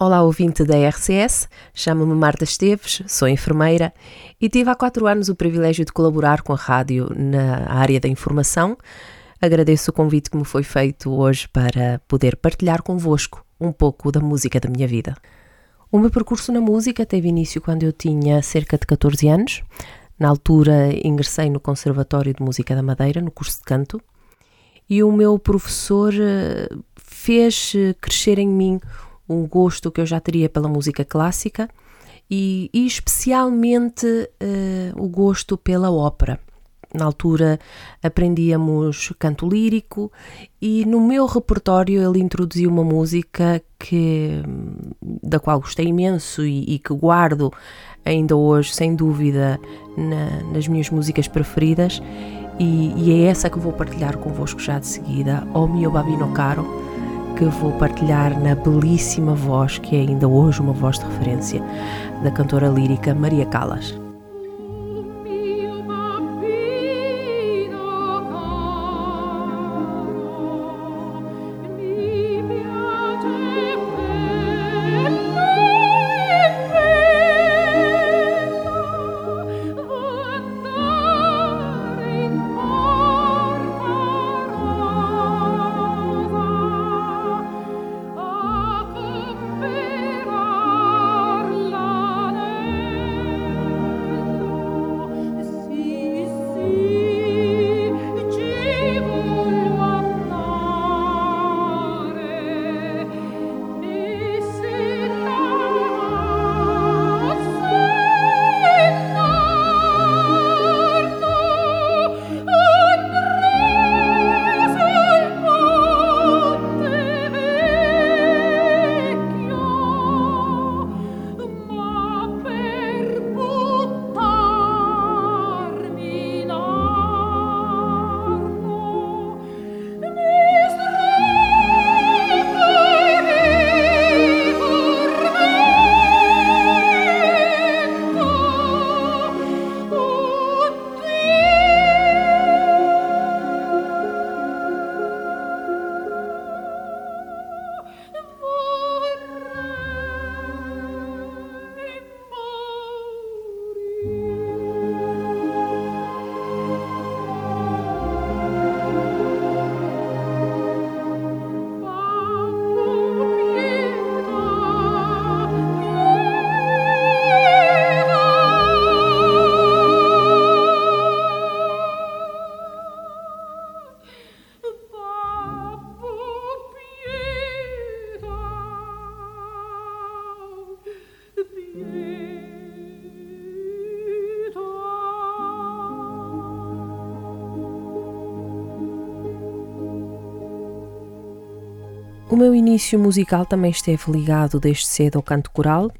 Olá, ouvinte da RCS. Chamo-me Marta Esteves, sou enfermeira e tive há quatro anos o privilégio de colaborar com a rádio na área da informação. Agradeço o convite que me foi feito hoje para poder partilhar convosco um pouco da música da minha vida. O meu percurso na música teve início quando eu tinha cerca de 14 anos. Na altura, ingressei no Conservatório de Música da Madeira, no curso de canto, e o meu professor eh, fez eh, crescer em mim um gosto que eu já teria pela música clássica e, e especialmente uh, o gosto pela ópera. Na altura aprendíamos canto lírico e no meu repertório ele introduziu uma música que, da qual gostei imenso e, e que guardo ainda hoje, sem dúvida, na, nas minhas músicas preferidas. E, e, é essa que vou partilhar convosco já de seguida, O Mio Babino Caro que vou partilhar na belíssima voz, que é ainda hoje uma voz de referência, da cantora lírica Maria Callas. Meu início musical também esteve ligado desde cedo ao canto coral,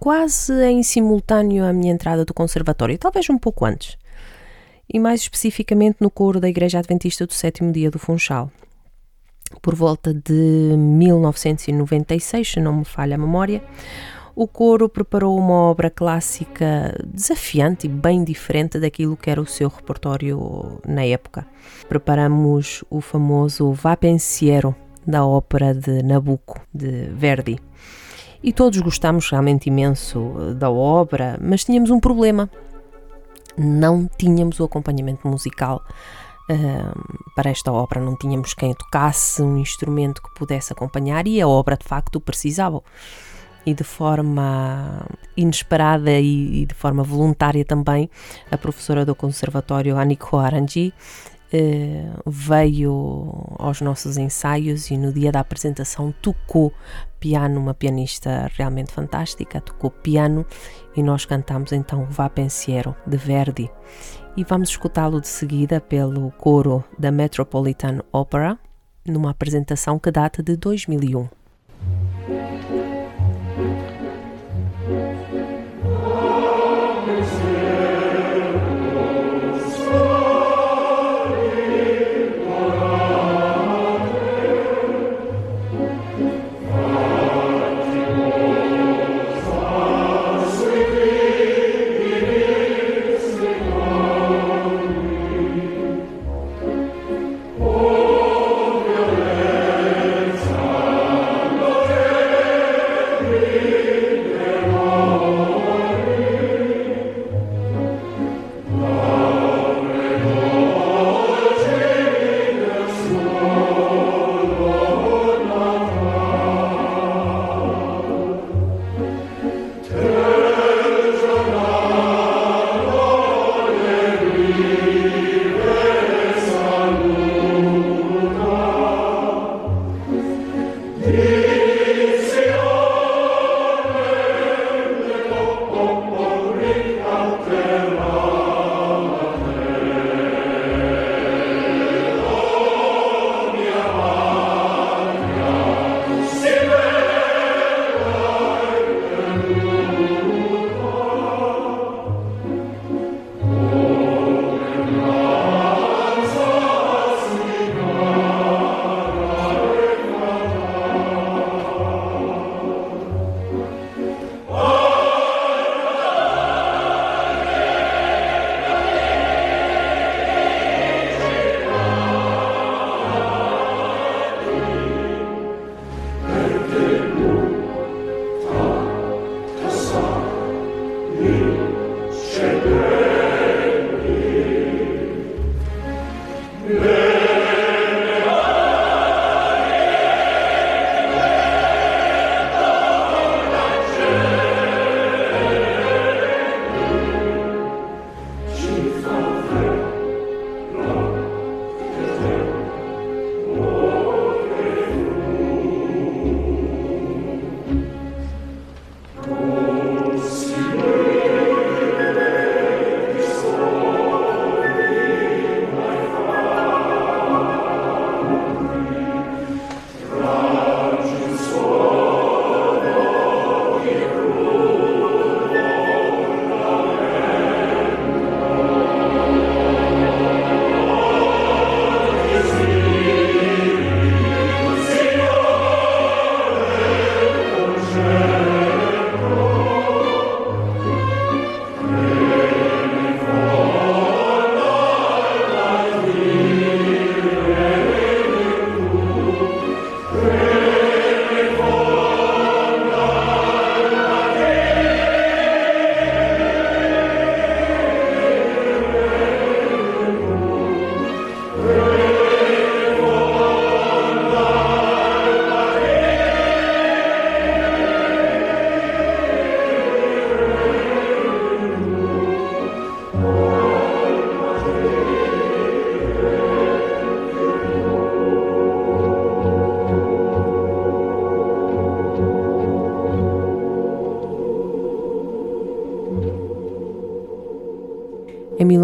quase em simultâneo à minha entrada do conservatório, talvez um pouco antes, e mais especificamente no coro da Igreja Adventista do Sétimo Dia do Funchal. Por volta de 1996, se não me falha a memória, o coro preparou uma obra clássica desafiante e bem diferente daquilo que era o seu repertório na época. Preparamos o famoso Va Pensiero, da ópera de Nabucco, de Verdi. E todos gostámos realmente imenso eh, da obra, mas tínhamos um problema. Não tínhamos o acompanhamento musical uh, para esta obra, não tínhamos quem tocasse um instrumento que pudesse acompanhar e a obra de facto precisava. E de forma inesperada e, e de forma voluntária também, a professora do Conservatório, Aniko Aranji, Uh, veio aos nossos ensaios e no dia da apresentação tocou piano, uma pianista realmente fantástica, tocou piano e nós cantamos então Vá Pensiero de Verdi. E vamos escutá-lo de seguida pelo coro da Metropolitan Opera, numa apresentação que data de 2001.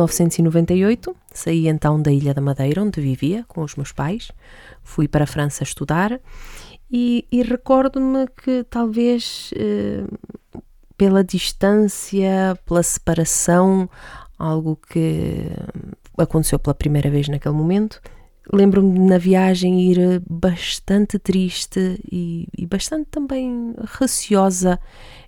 1998, saí então da Ilha da Madeira, onde vivia com os meus pais, fui para a França estudar e, e recordo-me que talvez eh, pela distância, pela separação, algo que aconteceu pela primeira vez naquele momento, lembro-me na viagem ir bastante triste e, e bastante também receosa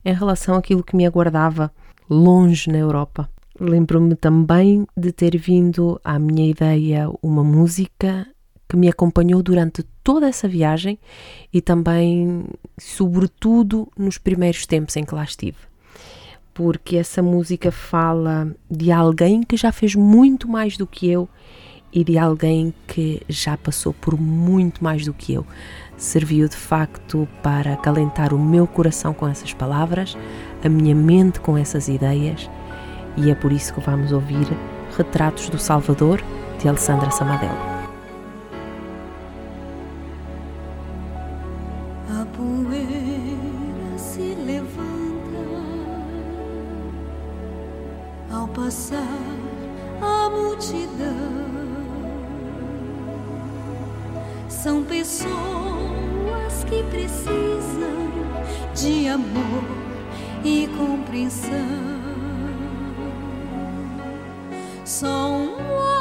em relação àquilo que me aguardava longe na Europa. Lembro-me também de ter vindo à minha ideia uma música que me acompanhou durante toda essa viagem e também, sobretudo, nos primeiros tempos em que lá estive. Porque essa música fala de alguém que já fez muito mais do que eu e de alguém que já passou por muito mais do que eu. Serviu de facto para acalentar o meu coração com essas palavras, a minha mente com essas ideias e é por isso que vamos ouvir Retratos do Salvador, de Alessandra Samadel. A poeira se levanta ao passar a multidão. São pessoas que precisam de amor e compreensão. Só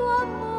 muito amou.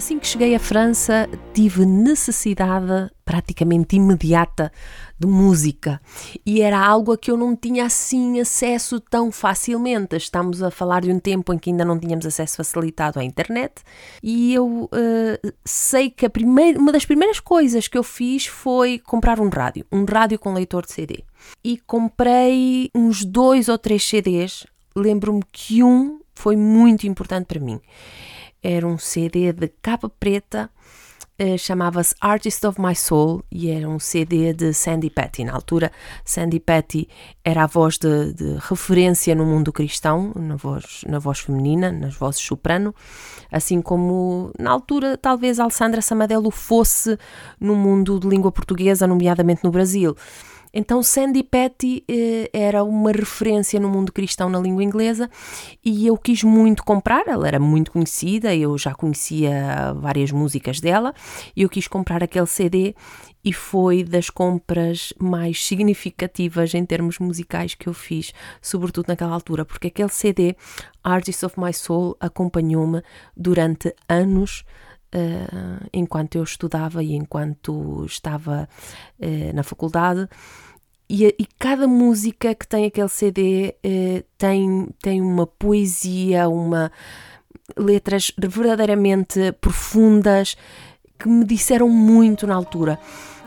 Assim que cheguei à França, tive necessidade praticamente imediata de música e era algo a que eu não tinha assim acesso tão facilmente. Estamos a falar de um tempo em que ainda não tínhamos acesso facilitado à internet e eu uh, sei que a primeira, uma das primeiras coisas que eu fiz foi comprar um rádio, um rádio com leitor de CD. E comprei uns dois ou três CDs. Lembro-me que um foi muito importante para mim era um CD de capa preta, uh, chamava-se Artist of My Soul e era um CD de Sandy Patty. Na altura, Sandy Patty era a voz de, de referência no mundo cristão, na voz, na voz feminina, nas vozes soprano, assim como na altura talvez Alessandra Samadelo fosse no mundo de língua portuguesa, nomeadamente no Brasil. Então Sandy Patty eh, era uma referência no mundo cristão na língua inglesa e eu quis muito comprar, ela era muito conhecida, eu já conhecia várias músicas dela e eu quis comprar aquele CD e foi das compras mais significativas em termos musicais que eu fiz, sobretudo naquela altura, porque aquele CD, Artist of My Soul, acompanhou-me durante anos Uh, enquanto eu estudava e enquanto estava uh, na faculdade. E, e, cada música que tem aquele CD uh, tem, tem uma poesia, uma letras verdadeiramente profundas que me disseram muito na altura.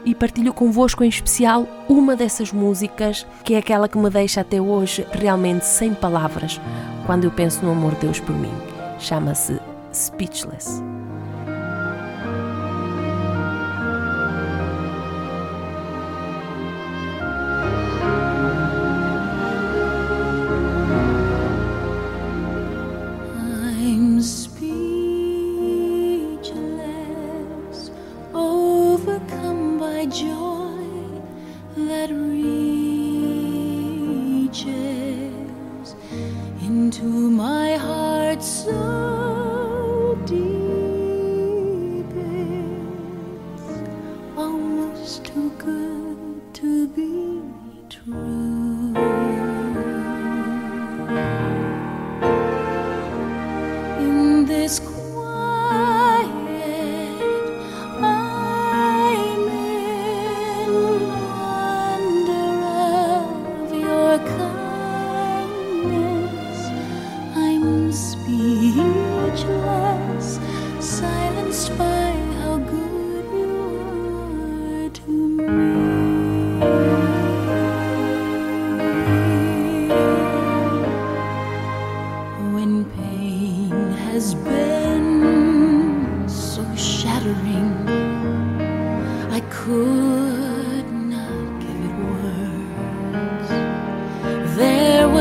E partilho convosco em especial uma dessas músicas, que é aquela que me deixa até hoje realmente sem palavras quando eu penso no amor de Deus por mim. Chama-se Speechless.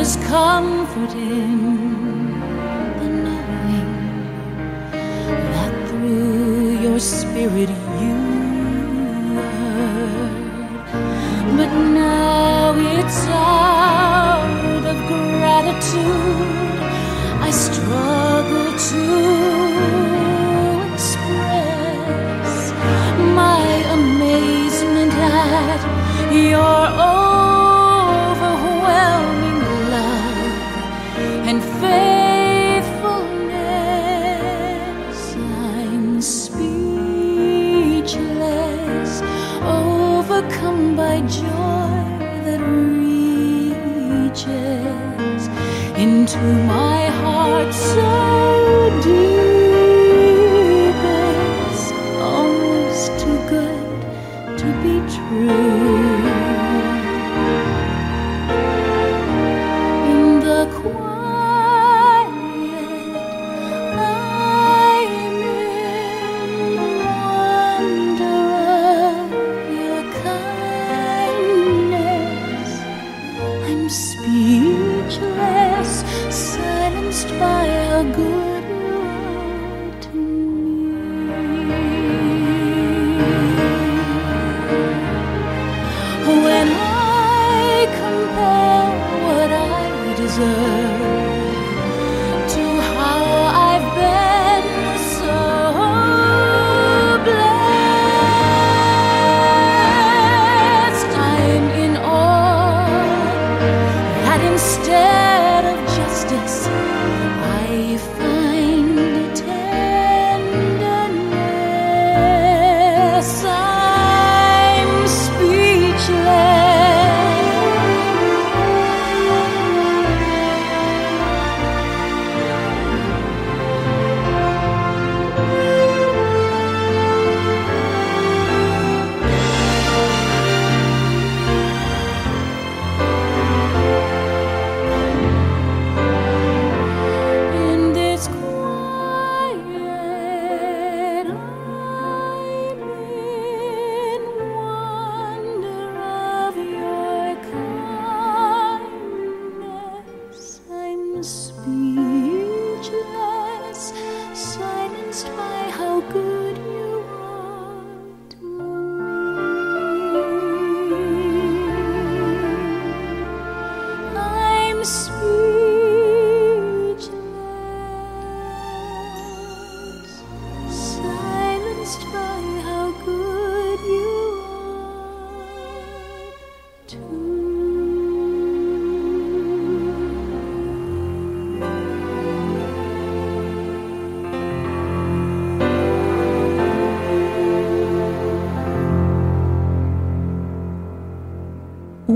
Was comfort in the knowing that through your spirit you heard. But now it's out of gratitude I struggle to express my amazement at your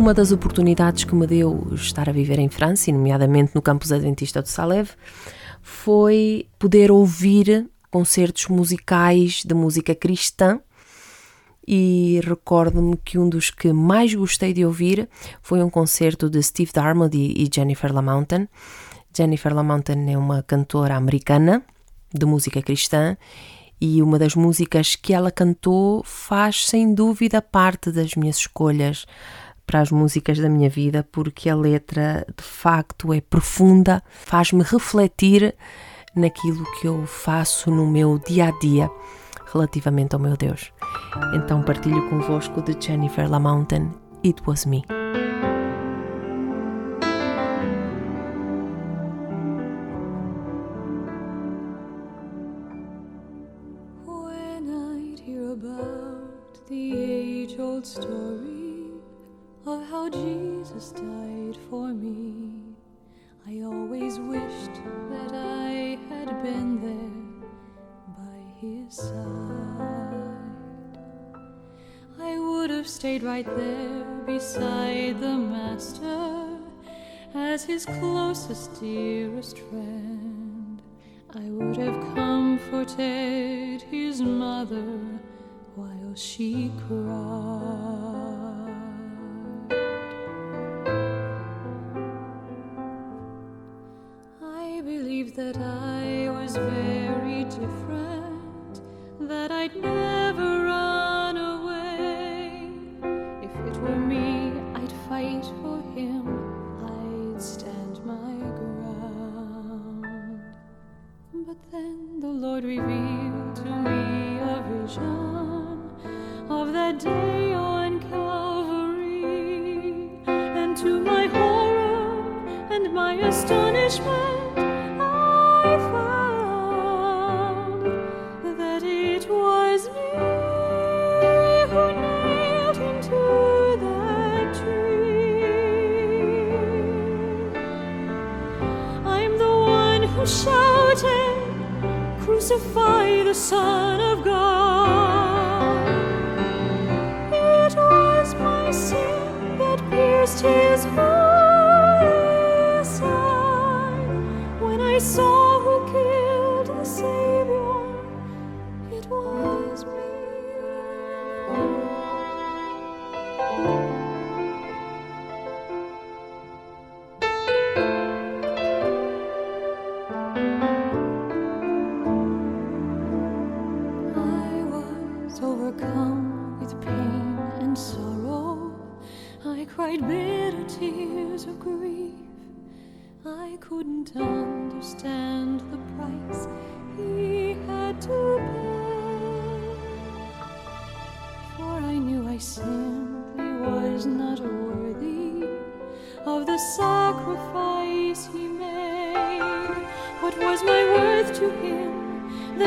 Uma das oportunidades que me deu estar a viver em França, e nomeadamente no campus adventista de Salève, foi poder ouvir concertos musicais de música cristã e recordo-me que um dos que mais gostei de ouvir foi um concerto de Steve Darmody e Jennifer LaMountain. Jennifer LaMountain é uma cantora americana de música cristã e uma das músicas que ela cantou faz sem dúvida parte das minhas escolhas para as músicas da minha vida, porque a letra de facto é profunda, faz-me refletir naquilo que eu faço no meu dia a dia relativamente ao meu Deus. Então partilho convosco de Jennifer LaMountain, It Was Me. Been there by his side. I would have stayed right there beside the Master as his closest, dearest friend. I would have comforted his mother while she cried. believed that I was very different, that I'd never run away. If it were me, I'd fight for him, I'd stand my ground. But then the Lord revealed to me a vision of that day on Calvary, and to my horror and my astonishment.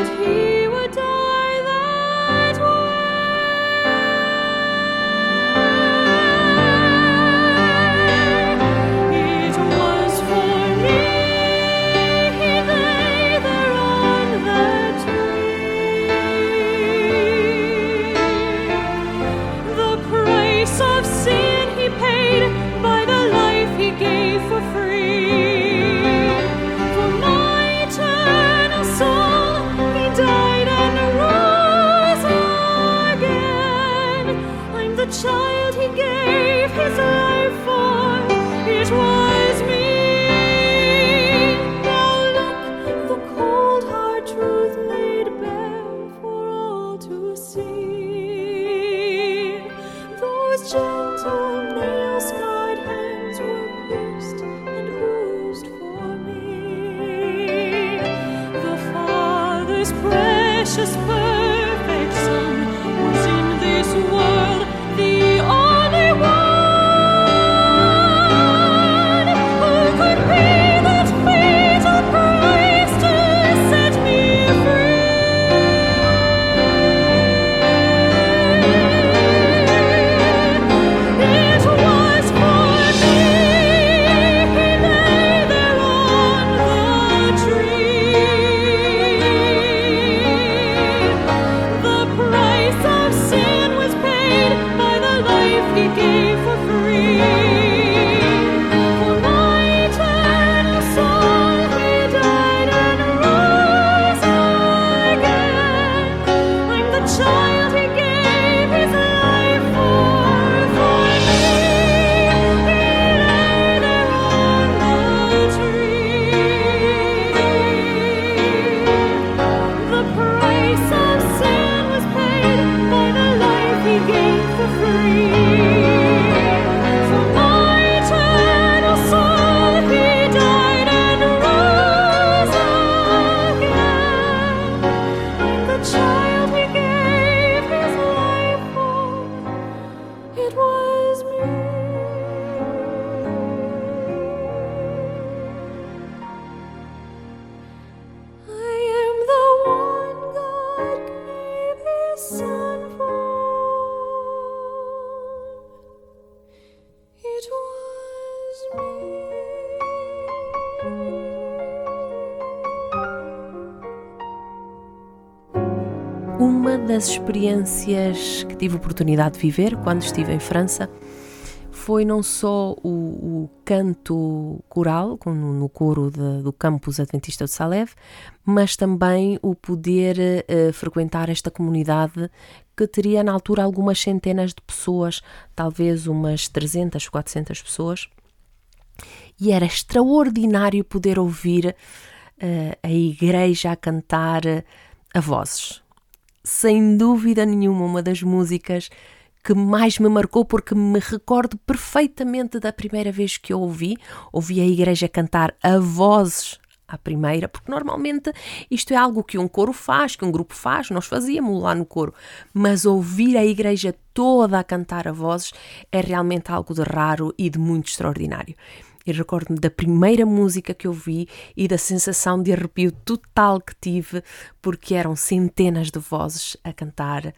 he experiências que tive oportunidade de viver quando estive em França foi não só o, o canto coral, no, no coro de, do campus adventista de Saleve, mas também o poder uh, frequentar esta comunidade que teria na altura algumas centenas de pessoas, talvez umas 300, 400 pessoas. E era extraordinário poder ouvir uh, a igreja a cantar eh, a vozes sem dúvida nenhuma, uma das músicas que mais me marcou porque me recordo perfeitamente da primeira vez que eu ouvi. Ouvi a igreja cantar a vozes à primeira, porque normalmente isto é algo que um coro faz, que um grupo faz, nós fazíamos lá no coro, mas ouvir a igreja toda a cantar a vozes é realmente algo de raro e de muito extraordinário. E recordo-me da primeira música que eu vi e da sensação de arrepio total que tive, porque eram centenas de vozes a cantar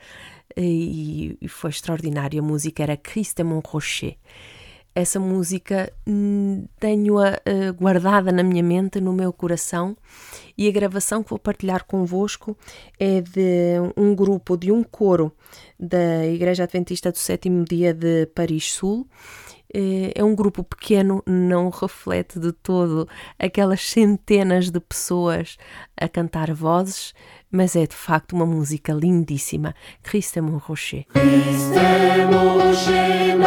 e, e foi extraordinário. A música era Christ de Montrocher essa música hum, tenho-a uh, guardada na minha mente, no meu coração, e a gravação que vou partilhar convosco é de um grupo, de um coro da Igreja Adventista do Sétimo Dia de Paris Sul. Eh, é um grupo pequeno, não reflete de todo aquelas centenas de pessoas a cantar vozes, mas é de facto uma música lindíssima. Christ est mon rocher. Mon rocher,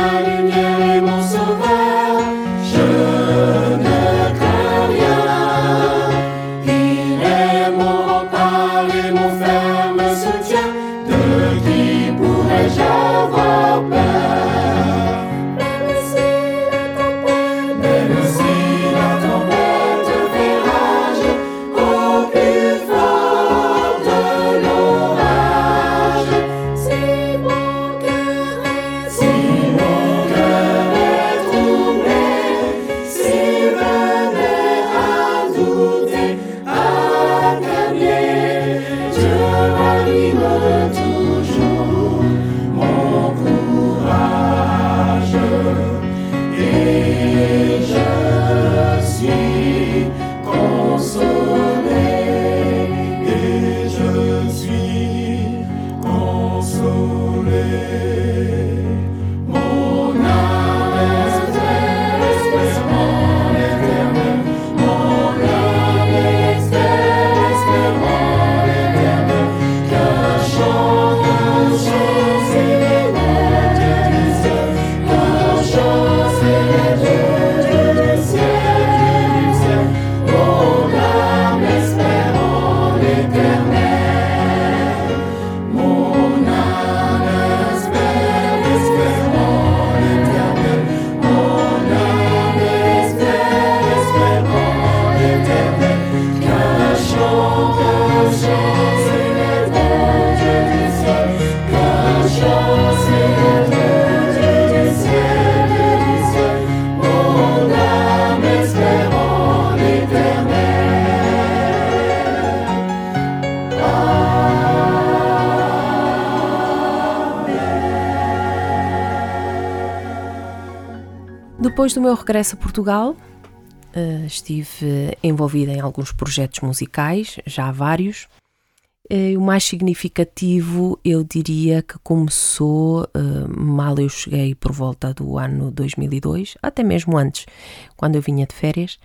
Depois do meu regresso a Portugal, eh, estive envolvida em alguns projetos musicais, já vários. Eh, o mais significativo, eu diria que começou eh, mal eu cheguei por volta do ano 2002, até mesmo antes, quando eu vinha de férias.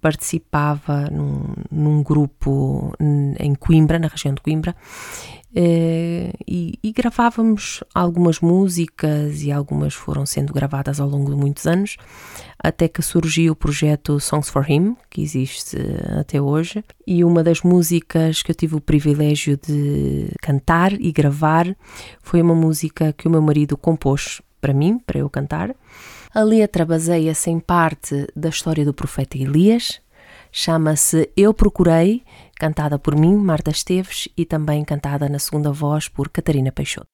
Participava num, num grupo em Coimbra, na região de Coimbra, eh, e, e gravávamos algumas músicas e algumas foram sendo gravadas ao longo de muitos anos, até que surgiu o projeto Songs for Him, que existe até hoje, e uma das músicas que eu tive o privilégio de cantar e gravar foi uma música que o meu marido compôs para mim, para eu cantar. A letra baseia-se em parte da história do profeta Elias, chama-se Eu Procurei, cantada por mim, Marta Esteves, e também cantada na segunda voz por Catarina Peixoto.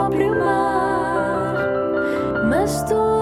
Próprio mar. Mas tu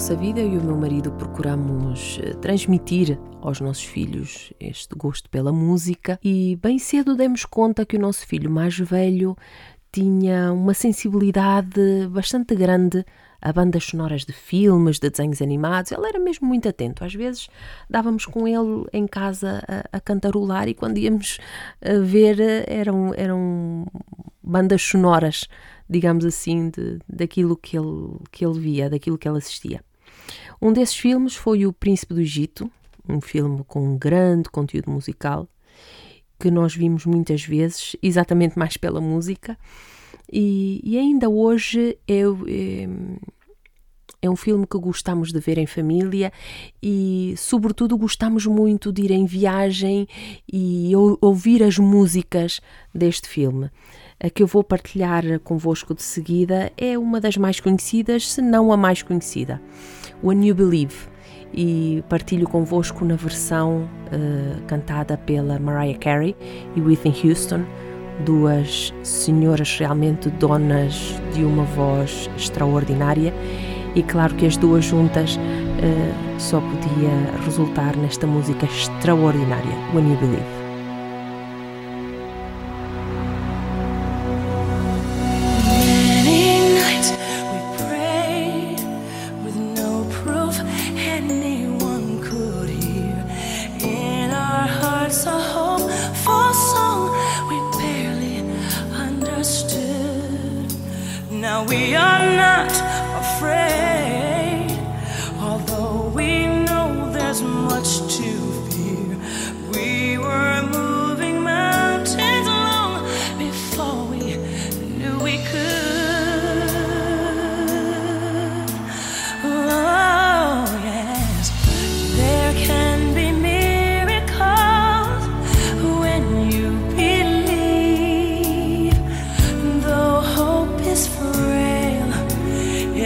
nossa vida, eu e o meu marido procuramos eh, transmitir aos nossos filhos este gosto pela música e bem cedo demos conta que o nosso filho mais velho tinha uma sensibilidade bastante grande a bandas sonoras de filmes, de desenhos animados. Ele era mesmo muito atento. Às vezes dávamos com ele em casa a, a cantarolar e quando íamos a ver eh, eram, eram bandas sonoras digamos assim, de, daquilo que ele, que ele via, daquilo que ele assistia. Um desses filmes foi O Príncipe do Egito, um filme com um grande conteúdo musical, que nós vimos muitas vezes, exatamente mais pela música, e, e ainda hoje é, é, é um filme que gostamos de ver em família e, sobretudo, gostamos muito de ir em viagem e ou- ouvir as músicas deste filme. A que eu vou partilhar convosco de seguida é uma das mais conhecidas, se não a mais conhecida, When You Believe, e partilho convosco na versão eh, cantada pela Mariah Carey e Whitney Houston, duas senhoras realmente donas de uma voz extraordinária e claro que as duas juntas eh, só podia resultar nesta música extraordinária, When You Believe.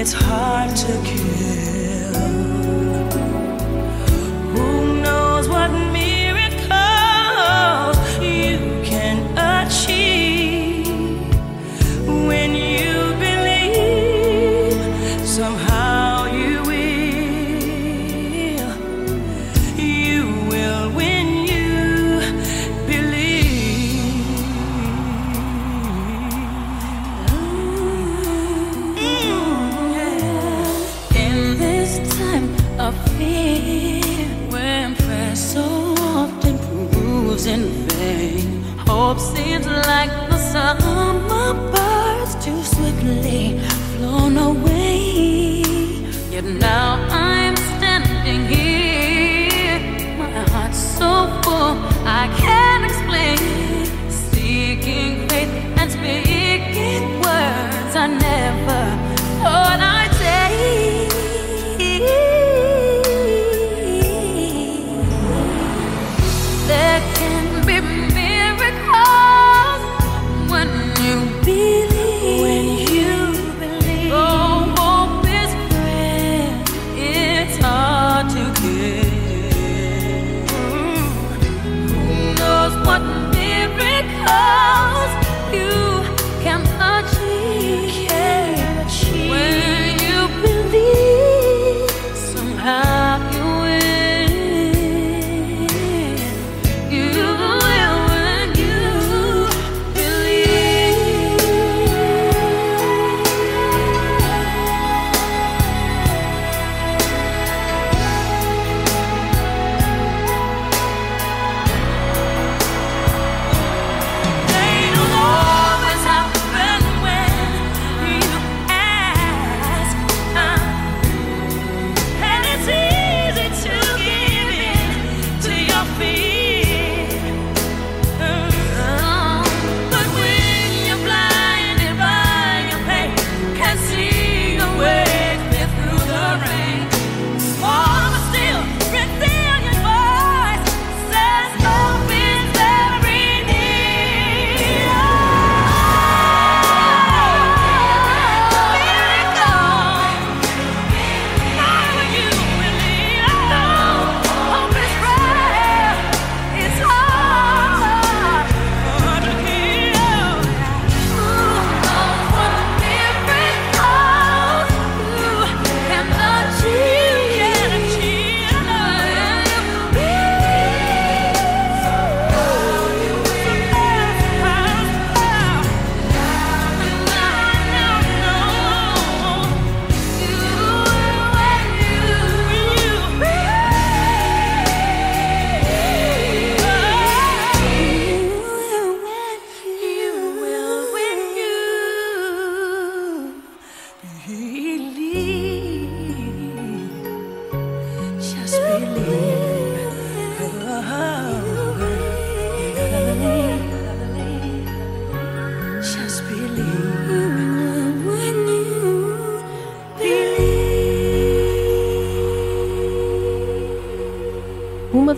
It's hard to kill.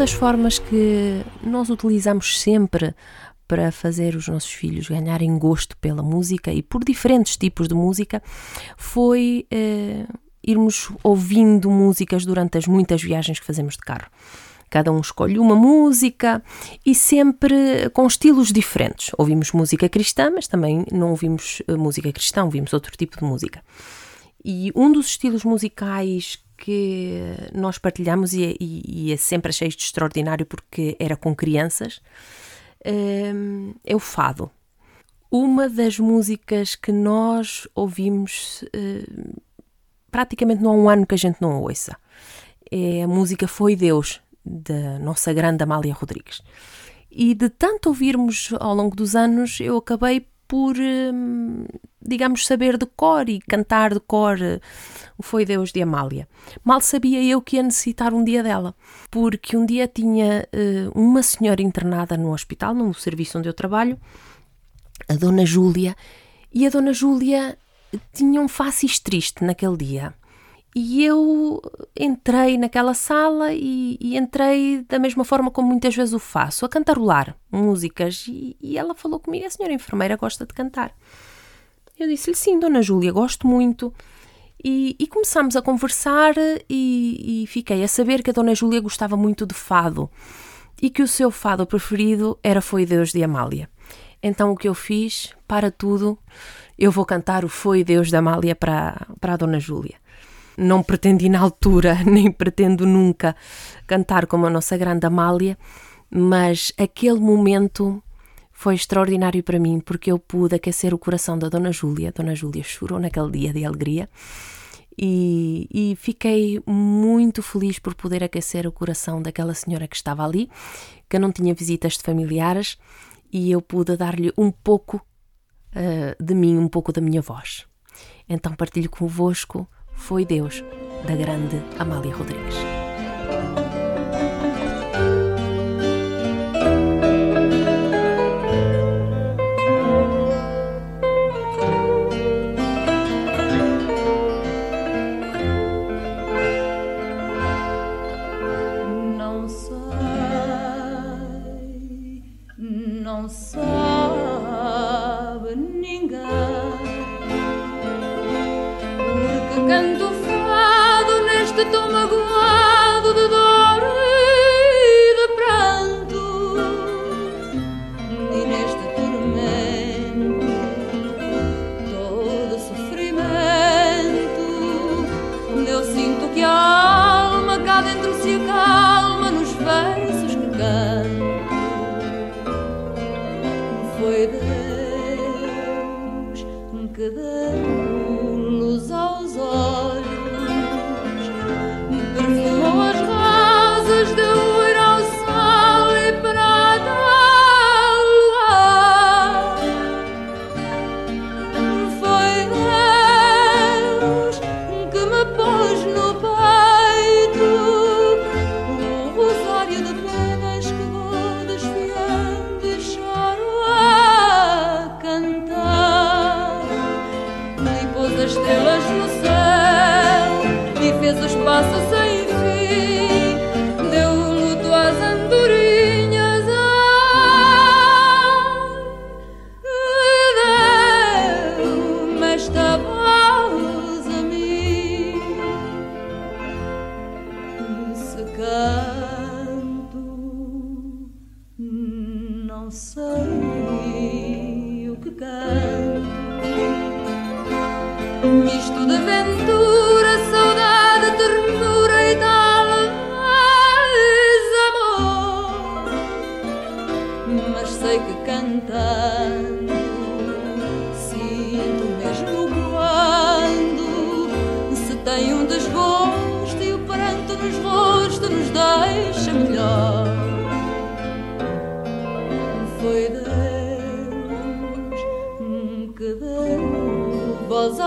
Das formas que nós utilizamos sempre para fazer os nossos filhos ganharem gosto pela música e por diferentes tipos de música foi eh, irmos ouvindo músicas durante as muitas viagens que fazemos de carro. Cada um escolhe uma música e sempre com estilos diferentes. Ouvimos música cristã, mas também não ouvimos eh, música cristã, ouvimos outro tipo de música. E um dos estilos musicais que nós partilhamos e, é- e, e é sempre achei isto extraordinário porque era com crianças hum, é o fado. Uma das músicas que nós ouvimos hum, praticamente não há um ano que a gente não ouça. É a música Foi Deus, da nossa grande Amália Rodrigues. E de tanto ouvirmos ao longo dos anos, eu acabei por, hum, digamos, saber de cor e cantar de cor eh, o Foi Deus de Amália. Mal sabia eu que ia necessitar um dia dela, porque um dia tinha eh, uma senhora internada no hospital, no serviço onde eu trabalho, a Dona Júlia, e a Dona Júlia tinha um facis triste naquele dia. E eu entrei naquela sala e, e entrei da mesma forma como muitas vezes o faço, a cantarolar músicas. E, e ela falou comigo: a senhora enfermeira gosta de cantar. Eu disse-lhe: sim, Dona Júlia, gosto muito. E, e começámos a conversar e, fiquei a saber que a Dona Júlia gostava muito de fado e que o seu fado preferido era Foi Deus de Amália. Então o que eu fiz, para tudo, eu vou cantar o Foi Deus de Amália para, para a Dona Júlia. Não pretendi na altura, nem pretendo nunca cantar como a nossa grande Amália, mas aquele momento foi extraordinário para mim porque eu pude aquecer o coração da Dona Júlia. Dona Júlia chorou naquele dia de alegria e, e fiquei muito feliz por poder aquecer o coração daquela senhora que estava ali, que não tinha visitas de familiares e eu pude dar-lhe um pouco eh, de mim, um pouco da minha voz. Então partilho convosco Foi Deus, da grande Amália Rodrigues. Canto fado neste tom magoado de dor e de pranto. E neste tormento, todo sofrimento. Eu sinto que a alma cá dentro se acalma nos versos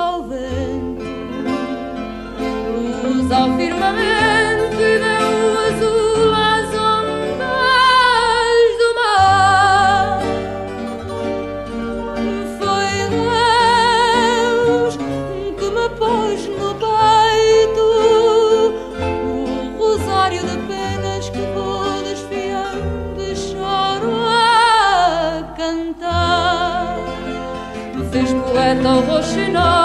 ao vento, luz ao firmamento e deu azul às ondas do mar. Foi Deus que me pôs no peito o rosário de penas que vou desfiando e choro a cantar. Fez poeta o roxinol.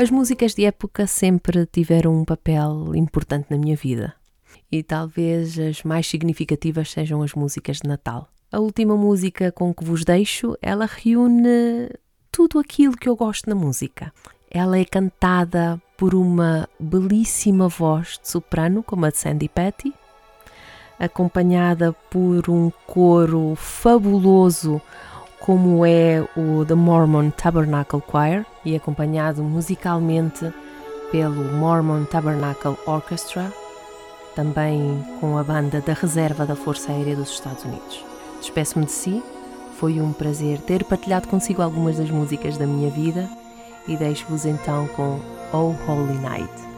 As músicas de época sempre tiveram um papel importante na minha vida. E talvez as mais significativas sejam as músicas de Natal. A última música com que vos deixo, ela reúne tudo aquilo que eu gosto na música. Ela é cantada por uma belíssima voz de soprano, como a de Sandy Patty, acompanhada por um coro fabuloso como é o The Mormon Tabernacle Choir e acompanhado musicalmente pelo Mormon Tabernacle Orchestra, também com a banda da Reserva da Força Aérea dos Estados Unidos. Despeço-me de si, foi um prazer ter partilhado consigo algumas das músicas da minha vida e deixo-vos então com Oh Holy Night.